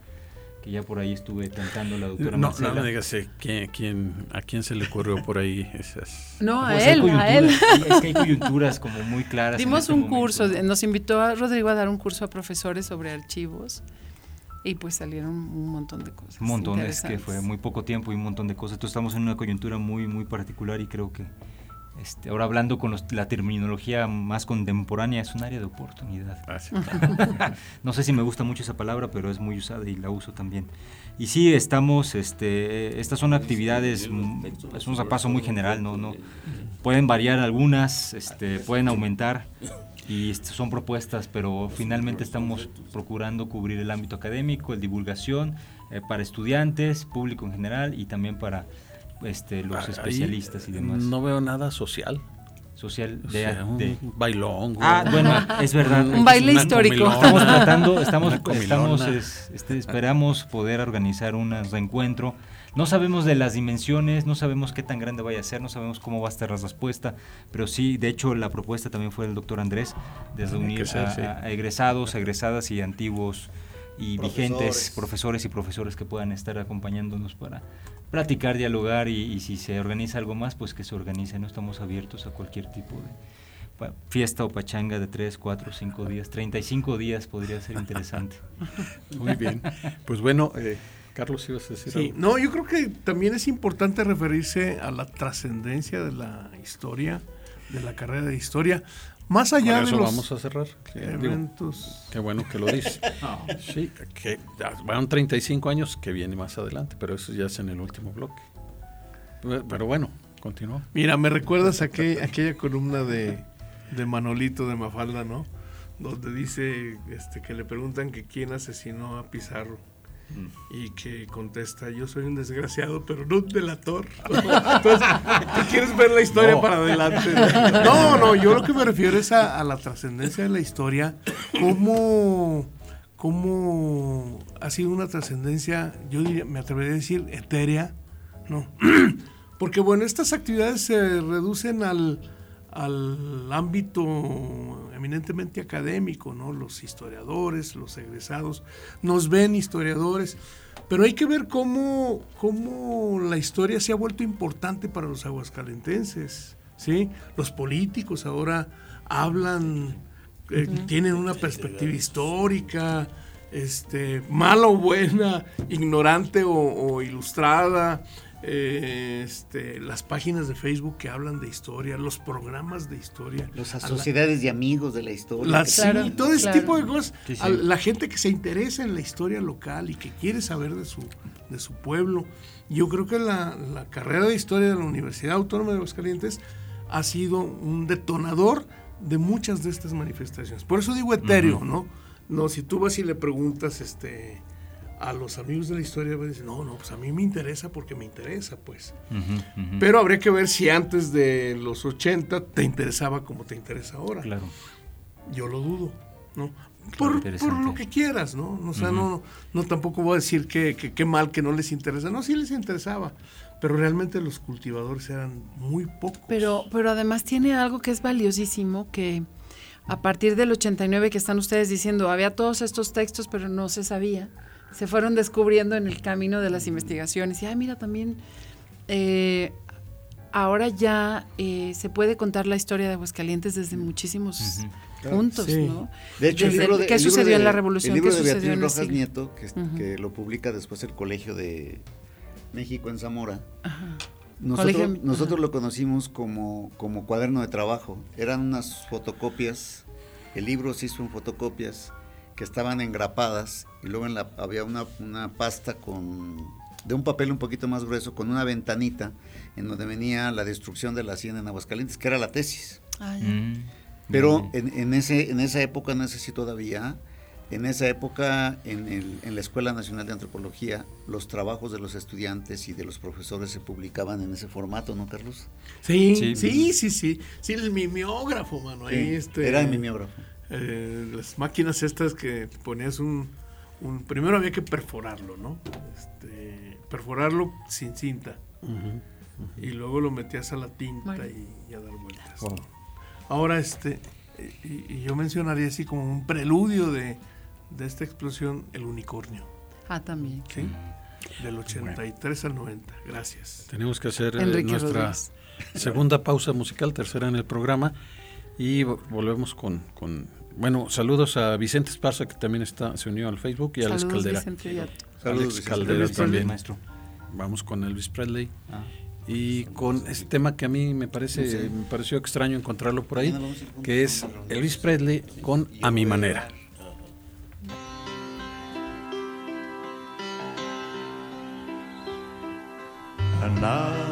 que ya por ahí estuve tentando la doctora no, No me digas eh, ¿quién, a quién se le ocurrió por ahí esas... No, a él, a él. Es que hay coyunturas como muy claras. Dimos este un curso, nos invitó a Rodrigo a dar un curso a profesores sobre archivos y pues salieron un montón de cosas. Un montón, es que fue muy poco tiempo y un montón de cosas. Entonces estamos en una coyuntura muy, muy particular y creo que este, ahora hablando con la terminología más contemporánea, es un área de oportunidad. Ah, no sé si me gusta mucho esa palabra, pero es muy usada y la uso también. Y sí, estamos, este, estas son actividades, es un zapazo muy general, no, no, pueden variar algunas, este, pueden aumentar y son propuestas, pero finalmente estamos procurando cubrir el ámbito académico, el divulgación eh, para estudiantes, público en general y también para este, los especialistas y demás. No veo nada social. Social de, un bailón. Ah, bueno, es verdad. un baile histórico. Estamos tratando, estamos, estamos este, esperamos poder organizar un reencuentro. No sabemos de las dimensiones, no sabemos qué tan grande vaya a ser, no sabemos cómo va a estar la respuesta, pero sí, de hecho, la propuesta también fue del doctor Andrés, de reunir a, egresados, egresadas y antiguos y vigentes profesores y profesores que puedan estar acompañándonos para platicar, dialogar y, si se organiza algo más, pues que se organice. No estamos abiertos a cualquier tipo de fiesta o pachanga de 3, 4, 5 días. 35 días podría ser interesante. Muy bien. Pues bueno, eh, Carlos, ibas a decir sí, No, yo creo que también es importante referirse a la trascendencia de la historia, de la carrera de historia. Más allá de los vamos a cerrar. Eventos. qué bueno que lo dices. Sí, que van 35 años que viene más adelante, pero eso ya es en el último bloque. Pero bueno, continúa. Mira, me recuerdas aquella, aquella columna de, de Manolito de Mafalda, ¿no? Donde dice este, que le preguntan que quién asesinó a Pizarro y que contesta, yo soy un desgraciado, pero no un delator. Entonces, ¿tú quieres ver la historia para adelante? No, no, yo lo que me refiero es a, la trascendencia de la historia, cómo, cómo ha sido una trascendencia, yo diría, me atrevería a decir, etérea, ¿no? Porque bueno, estas actividades se reducen al, al ámbito eminentemente académico, ¿no? Los historiadores, los egresados, nos ven historiadores, pero hay que ver cómo, cómo la historia se ha vuelto importante para los aguascalentenses, ¿sí? Los políticos ahora hablan, eh, tienen una perspectiva histórica, este, mala o buena, ignorante o ilustrada, eh, este, las páginas de Facebook que hablan de historia, los programas de historia. Las sociedades de amigos de la historia. todo ese tipo de cosas. la gente que se interesa en la historia local y que quiere saber de su, de su pueblo. Yo creo que la, carrera de historia de la Universidad Autónoma de Aguascalientes ha sido un detonador de muchas de estas manifestaciones. Por eso digo etéreo, ¿no? No, si tú vas y le preguntas, este, a los amigos de la historia dicen, no, no, pues a mí me interesa porque me interesa, pues. Pero habría que ver si antes de los 80 te interesaba como te interesa ahora. Claro. Yo lo dudo, ¿no? Por, lo que quieras, ¿no? O sea, no, no tampoco voy a decir que, que, mal que no les interesa. No, sí les interesaba. Pero realmente los cultivadores eran muy pocos. Pero, pero además tiene algo que es valiosísimo que a partir del 89 que están ustedes diciendo, había todos estos textos, pero no se sabía se fueron descubriendo en el camino de las investigaciones. Y, ay, mira, también eh, ahora ya eh, se puede contar la historia de Aguascalientes desde muchísimos puntos, ¿no? De hecho, el libro de, ¿qué sucedió en la Revolución? El libro de Beatriz Rojas Nieto, que, lo publica después el Colegio de México en Zamora. Nosotros, nosotros lo conocimos como, como cuaderno de trabajo. Eran unas fotocopias. El libro se hizo en fotocopias que estaban engrapadas y luego en la, había una, pasta con de un papel un poquito más grueso con una ventanita en donde venía la destrucción de la hacienda en Aguascalientes, que era la tesis. Ah, mm. Pero en, ese, en esa época, no sé si todavía, en esa época en, el, en, la Escuela Nacional de Antropología, los trabajos de los estudiantes y de los profesores se publicaban en ese formato, ¿no, Carlos? Sí, sí, sí, sí, sí, sí, el mimeógrafo, mano. este, era el mimeógrafo. Eh, las máquinas estas que ponías un, primero había que perforarlo, ¿no? Este, perforarlo sin cinta. Y luego lo metías a la tinta y, a dar vueltas. Ahora, este, y, yo mencionaría así como un preludio de, esta explosión, el unicornio. Ah, también. Sí. Del 83 al 90. Gracias. Tenemos que hacer eh, nuestra segunda pausa musical, tercera en el programa, y volvemos con bueno, saludos a Vicente Esparza, que también está, se unió al Facebook, y a Alex Caldera. Alex Caldera también. Maestro. Vamos con Elvis Presley. Ah. Y con este tema que a mí me parece me pareció extraño encontrarlo por ahí, que es Elvis Presley con A mi manera. And now,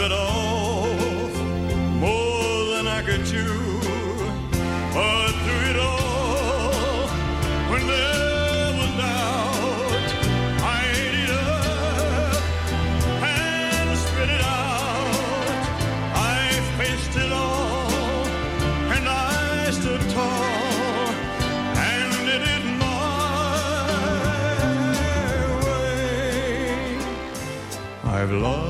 bit off more than I could chew. But through it all, when there was doubt, I ate it up and spit it out. I faced it all and I stood tall it. I've loved,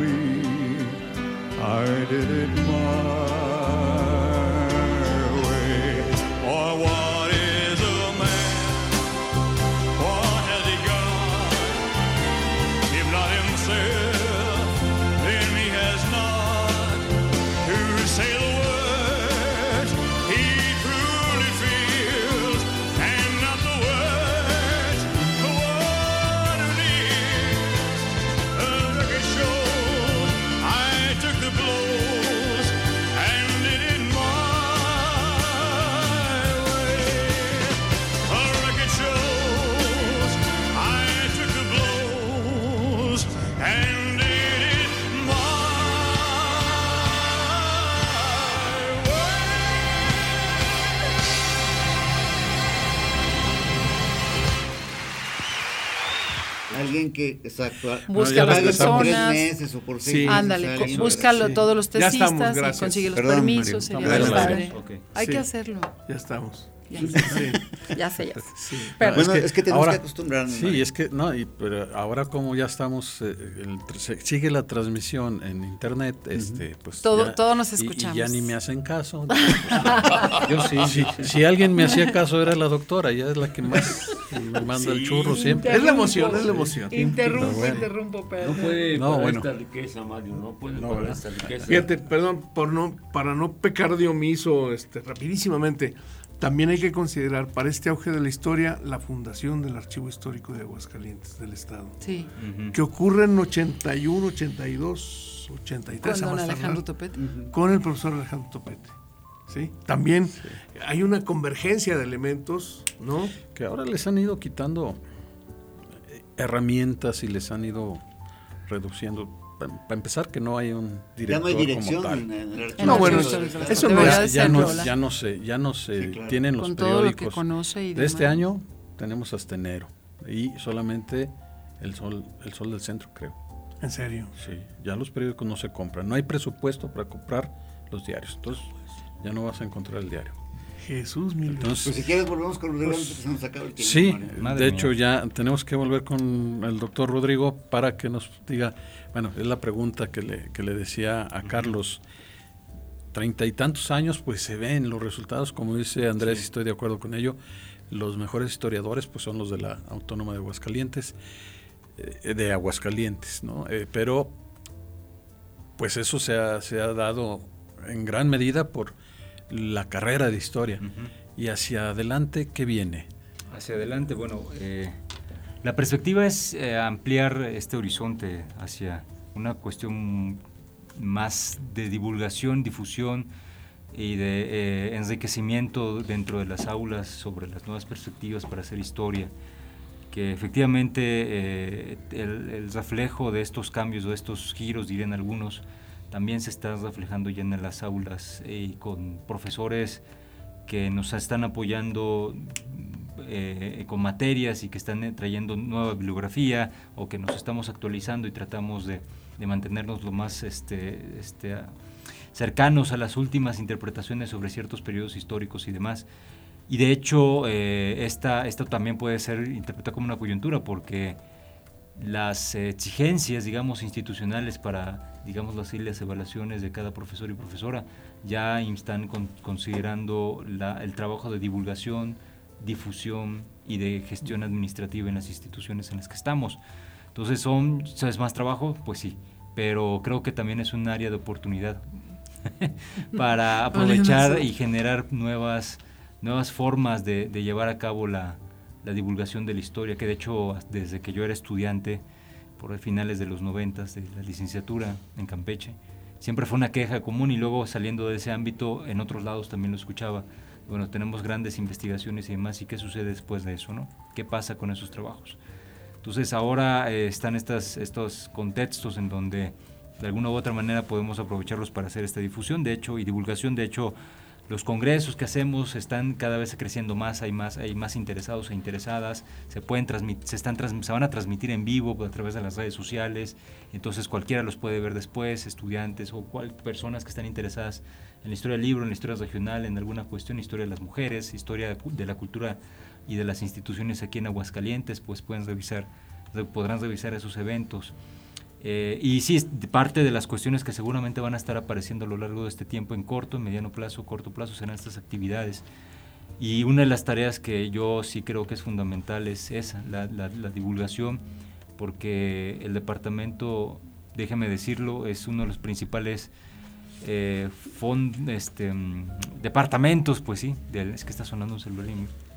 Me. I did it my que, exacto, Busca pague las por personas. tres meses o por seis Sí. meses. Ándale, búscalo Sí. todos los estamos, tesistas y consigue los Perdón, permisos, Mario. sería No, padre. Hay Sí. que hacerlo. Ya estamos. Ya, Sí. ya sé, ya sé. Sí. Pero- Bueno, es que, tenemos ahora- que acostumbrarnos. Sí, es que no, y, pero ahora como ya estamos, eh, el sigue la transmisión en internet, este, pues Todo- ya- todo nos y- escuchamos. Y, ya ni me hacen caso. Yo sí, sí. Si alguien me hacía caso era la doctora, ella es la que más me manda el churro siempre. Es la emoción, es la emoción. Interrumpo, bueno. interrumpo, pero. No puede No, para bueno. esta riqueza, Mario, no puede No, esta riqueza. Fíjate, perdón, por no, para no pecar de omiso, este, rapidísimamente, también hay que considerar para este auge de la historia la fundación del Archivo Histórico de Aguascalientes del Estado, Sí, que ocurre en 81, 82, 83 con Alejandro tardar, Topete. con el profesor Alejandro Topete. ¿sí? También hay una convergencia de elementos, ¿no? Que ahora les han ido quitando eh, herramientas y les han ido reduciendo. Para empezar, que no hay un Ya director no hay como dirección tal. en, en el No, bueno, eso- eso la- no debería ya, ya no, ya se, ya no se Sí, claro. tienen los Con todo lo que periódicos. conoce y de este año tenemos hasta enero y solamente el sol, el sol del centro, creo. En serio. Sí, ya los periódicos no se compran, no hay presupuesto para comprar los diarios, entonces ya no vas a encontrar el diario. Jesús, mil Entonces, Pues si quieres volvemos con Rodrigo antes que se nos acabe el tiempo. Sí. Madre de mía. hecho ya tenemos que volver con el doctor Rodrigo para que nos diga, bueno, es la pregunta que le, que le decía a Carlos, treinta y tantos años pues se ven los resultados, como dice Andrés, y estoy de acuerdo con ello, los mejores historiadores pues son los de la Autónoma de Aguascalientes, eh, de Aguascalientes, ¿no? Eh, pero pues eso se ha, se ha dado en gran medida por la carrera de historia. Y hacia adelante, ¿qué viene? Hacia adelante, bueno, eh, La perspectiva es eh, ampliar este horizonte hacia una cuestión más de divulgación, difusión y de eh, enriquecimiento dentro de las aulas sobre las nuevas perspectivas para hacer historia, que efectivamente el, reflejo de estos cambios, de estos giros, dirían algunos, también se está reflejando ya en las aulas y con profesores que nos están apoyando eh, con materias y que están eh, trayendo nueva bibliografía o que nos estamos actualizando y tratamos de, mantenernos lo más este, este, cercanos a las últimas interpretaciones sobre ciertos periodos históricos y demás. Y de hecho, eh, esta, esto también puede ser interpretado como una coyuntura porque las exigencias, digamos, institucionales para, digamos así, las evaluaciones de cada profesor y profesora ya están considerando el trabajo de divulgación, difusión y de gestión administrativa en las instituciones en las que estamos. Entonces, son, ¿es más trabajo? Pues sí, pero creo que también es un área de oportunidad para aprovechar y generar nuevas, nuevas formas de, llevar a cabo la, la, divulgación de la historia, que de hecho desde que yo era estudiante, por finales de los noventas de la licenciatura en Campeche, siempre fue una queja común y luego saliendo de ese ámbito en otros lados también lo escuchaba bueno, tenemos grandes investigaciones y demás, ¿y qué sucede después de eso? ¿no? ¿Qué pasa con esos trabajos? Entonces ahora eh, están estas, estos contextos en donde de alguna u otra manera podemos aprovecharlos para hacer esta difusión, de hecho, y divulgación, de hecho, los congresos que hacemos están cada vez creciendo más, hay más, hay más interesados e interesadas, se pueden se están se van a transmitir en vivo a través de las redes sociales, entonces cualquiera los puede ver después, estudiantes o personas que están interesadas en la historia del libro, en la historia regional, en alguna cuestión, historia de las mujeres, historia de la cultura y de las instituciones aquí en Aguascalientes, pues pueden revisar, podrán revisar esos eventos. Eh, y sí, parte de las cuestiones que seguramente van a estar apareciendo a lo largo de este tiempo en corto, en mediano plazo, corto plazo, serán estas actividades. Y una de las tareas que yo sí creo que es fundamental es esa, la, la divulgación, porque el departamento, déjeme decirlo, es uno de los principales eh, este, mm, departamentos, pues sí, es que está sonando un celular y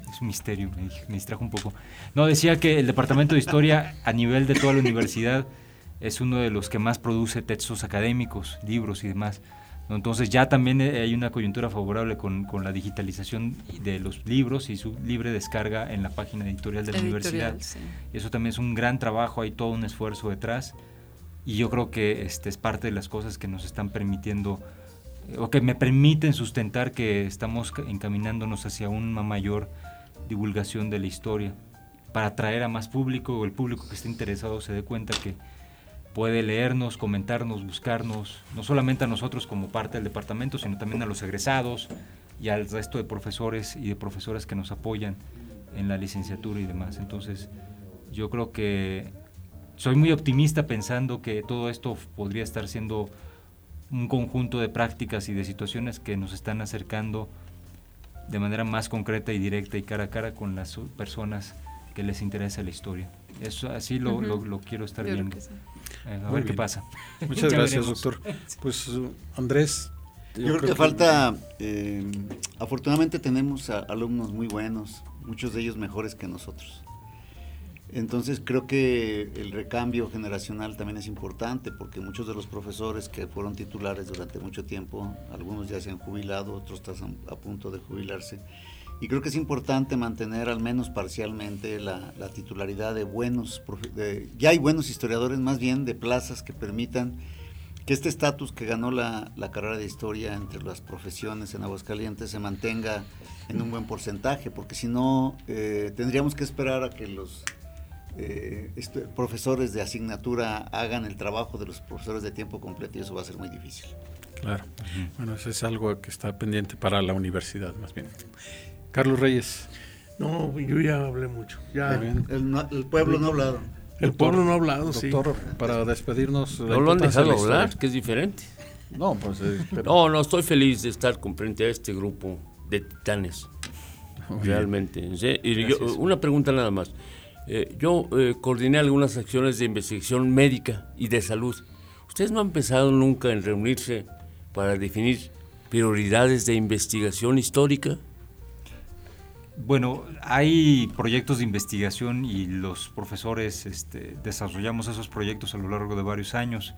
es un misterio, me, distrajo un poco. No, decía que el departamento de historia a nivel de toda la universidad es uno de los que más produce textos académicos, libros y demás. Entonces ya también hay una coyuntura favorable con, con, la digitalización de los libros y su libre descarga en la página editorial de la universidad. Eso también es un gran trabajo, hay todo un esfuerzo detrás y yo creo que este es parte de las cosas que nos están permitiendo eh, o que me permiten sustentar que estamos encaminándonos hacia una mayor divulgación de la historia para atraer a más público o el público que esté interesado se dé cuenta que puede leernos, comentarnos, buscarnos, no solamente a nosotros como parte del departamento, sino también a los egresados y al resto de profesores y de profesoras que nos apoyan en la licenciatura y demás. Entonces, yo creo que soy muy optimista pensando que todo esto podría estar siendo un conjunto de prácticas y de situaciones que nos están acercando de manera más concreta y directa y cara a cara con las personas que les interesa la historia. Eso así lo, lo, quiero estar viendo. Eh, a ver qué pasa. Muchas gracias, doctor. Pues Andrés. Yo, creo, que, falta, eh, afortunadamente tenemos alumnos muy buenos, muchos de ellos mejores que nosotros. Entonces creo que el recambio generacional también es importante porque muchos de los profesores que fueron titulares durante mucho tiempo, algunos ya se han jubilado, otros están a punto de jubilarse. Y creo que es importante mantener al menos parcialmente la, titularidad de buenos, ya hay buenos historiadores más bien de plazas que permitan que este estatus que ganó la, carrera de historia entre las profesiones en Aguascalientes se mantenga en un buen porcentaje, porque si no eh, tendríamos que esperar a que los eh, este, profesores de asignatura hagan el trabajo de los profesores de tiempo completo y eso va a ser muy difícil. Claro. Bueno, eso es algo que está pendiente para la universidad, más bien. Carlos Reyes. No, yo ya hablé mucho. Ya. El, pueblo no ha hablado. El pueblo no ha hablado, doctor, para despedirnos. No lo han dejado hablar, que es diferente. No, pues. Eh, no, no, estoy feliz de estar con frente a este grupo de titanes. Realmente. una pregunta nada más. Eh, yo eh, coordiné algunas acciones de investigación médica y de salud. ¿Ustedes no han pensado nunca en reunirse para definir prioridades de investigación histórica? Bueno, hay proyectos de investigación y los profesores este, desarrollamos esos proyectos a lo largo de varios años.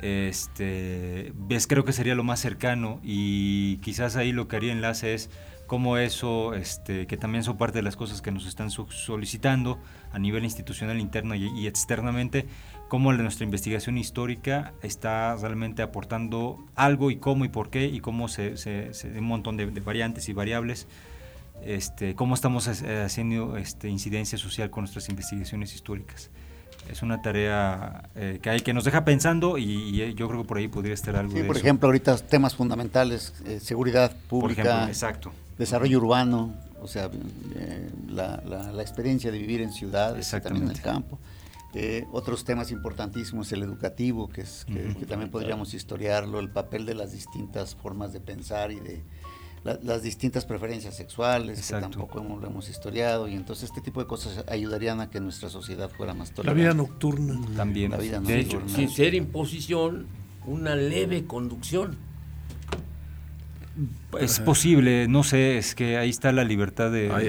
Este, ves, creo que sería lo más cercano y quizás ahí lo que haría enlace es cómo eso, este, que también son parte de las cosas que nos están solicitando a nivel institucional interno y, externamente, cómo nuestra investigación histórica está realmente aportando algo y cómo y por qué y cómo se, se, un montón de, variantes y variables este, cómo estamos eh, haciendo este, incidencia social con nuestras investigaciones históricas. Es una tarea eh, que hay que nos deja pensando y, eh, yo creo que por ahí podría estar algo. Sí, por ejemplo, ahorita temas fundamentales, seguridad pública, exacto. desarrollo urbano, o sea, la, la, experiencia de vivir en ciudades, también en el campo. otros temas importantísimos, el educativo, que, es, que también podríamos historiarlo, el papel de las distintas formas de pensar y de, las distintas preferencias sexuales, que tampoco hemos, lo hemos historiado, y entonces este tipo de cosas ayudarían a que nuestra sociedad fuera más tolerante. La vida nocturna. También. La vida de hecho, sin ser imposición, una leve conducción. Es posible, no sé, es que ahí está la libertad de... Ahí,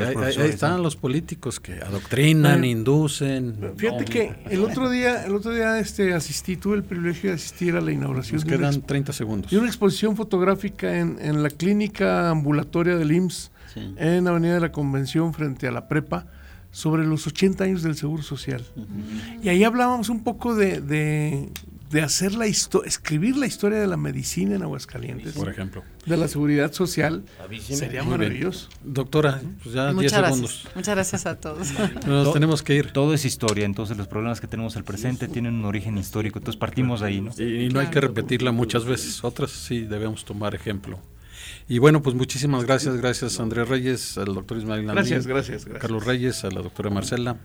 están los políticos que adoctrinan, inducen. Fíjate que el otro día, el otro día este, asistí, tuve el privilegio de asistir a la inauguración. Nos quedan 30 segundos. Y una exposición fotográfica en, en la clínica ambulatoria del IMSS, en Avenida de la Convención, frente a la prepa, sobre los 80 años del Seguro Social. Y ahí hablábamos un poco de, de hacer la historia, escribir la historia de la medicina en Aguascalientes. Por ejemplo. De la seguridad social. Sería maravilloso. Doctora, pues ya 10 segundos. Muchas gracias a todos. Nos tenemos que ir. Todo es historia, entonces los problemas que tenemos al presente tienen un origen histórico, entonces partimos de ahí, ¿no? Y, no hay que repetirla muchas veces, otras sí debemos tomar ejemplo. Y bueno, pues muchísimas gracias, gracias a Andrés Reyes, al doctor Ismael Gracias, gracias, gracias. Carlos Reyes, a la doctora Marcela,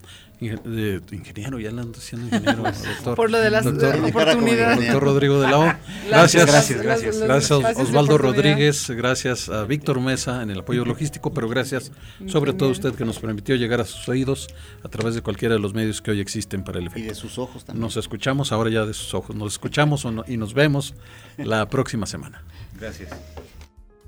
ingeniero, ya ando siendo ingeniero, doctor. Por lo de las oportunidades. Doctor Rodrigo de la O. Gracias, gracias, gracias. Gracias a Osvaldo Rodríguez, gracias a Víctor Mesa en el apoyo logístico, pero gracias sobre todo a usted que nos permitió llegar a sus oídos a través de cualquiera de los medios que hoy existen para el efecto. Y de sus ojos también. Nos escuchamos ahora ya de sus ojos, nos escuchamos y nos vemos la próxima semana. Gracias.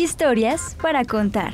Historias para contar.